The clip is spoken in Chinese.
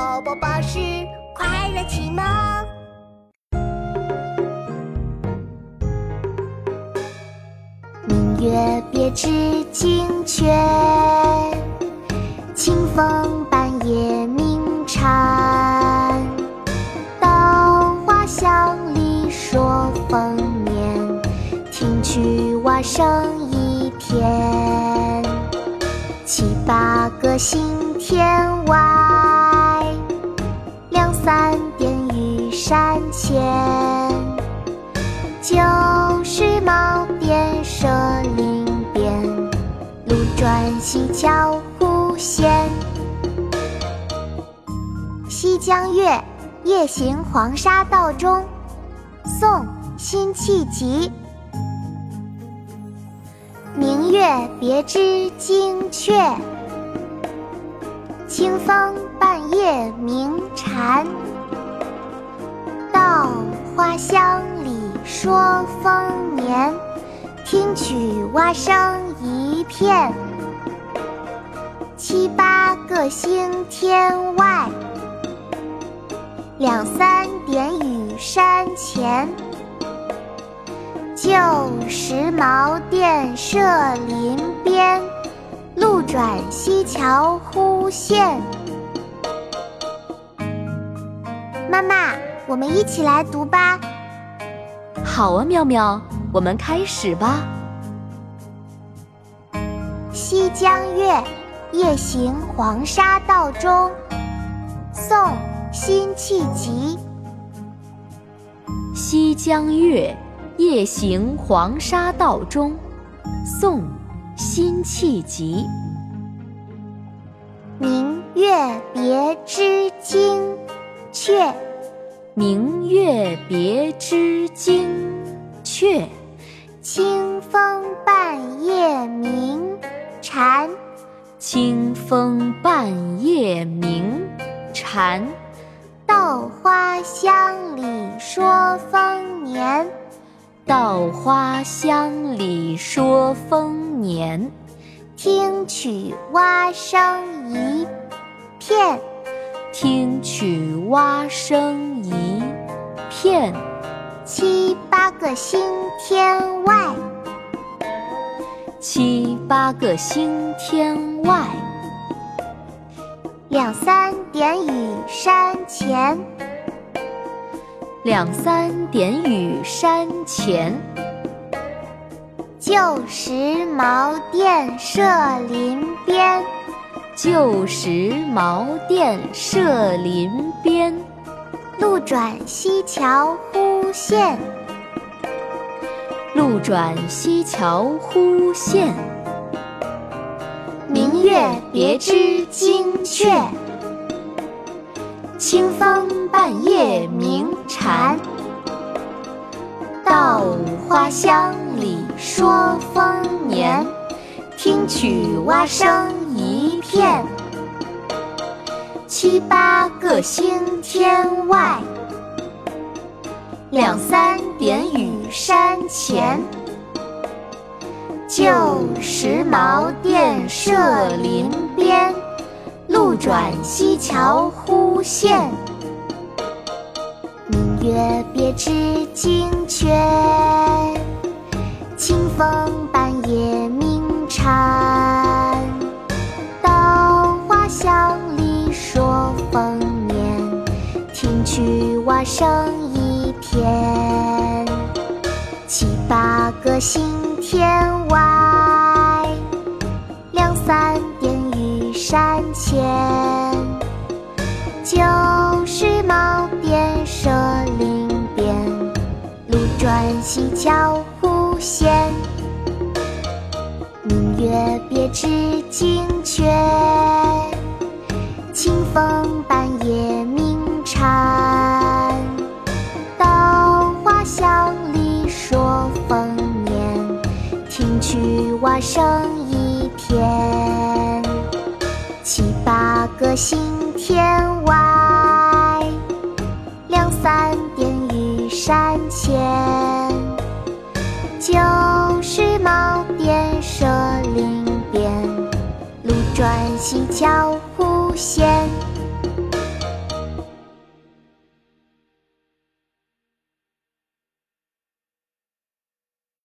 宝宝巴士快乐启蒙。明月别枝惊鹊，清风半夜鸣蝉。稻花香里说丰年，听取蛙声一片。七八个星天外，山前。旧时茅店社林边，路转溪桥忽见。《西江月·夜行黄沙道中》宋·辛弃疾。明月别枝惊鹊，清风半夜鸣蝉。稻花香里说丰年，听取蛙声一片。七八个星天外，两三点雨山前。旧时茅店社林边，路转溪桥忽见。我们一起来读吧。好啊，妙妙，我们开始吧。《西江月·夜行黄沙道中》宋·辛弃疾。《西江月·夜行黄沙道中》宋·辛弃疾。别枝惊鹊。清风半夜鸣蝉，清风半夜鸣蝉。稻花香里说丰年，稻花香里说丰年。听取蛙声一片，听取蛙声一片。七八个星天外，七八个星天外。两三点雨山前，两三点雨山前。旧时茅店社林边，旧时茅店社林边。路转溪桥忽现，路转溪桥忽见。明月别枝惊鹊，清风半夜鸣蝉。稻花香里说丰年，听取蛙声一片。七八个星天外，两三点雨山前。旧时茅店社林边，路转溪桥忽见。明月别枝惊鹊，清风半夜鸣蝉。稻花香里说丰年，听取蛙声天。七八个星天外，两三点雨山前。旧时茅店社林边，路转溪桥忽见。明月别枝惊鹊，清风半夜去蛙声一片。七八个星天外，两三点雨山前。旧时茅店社林边，路转溪桥忽见。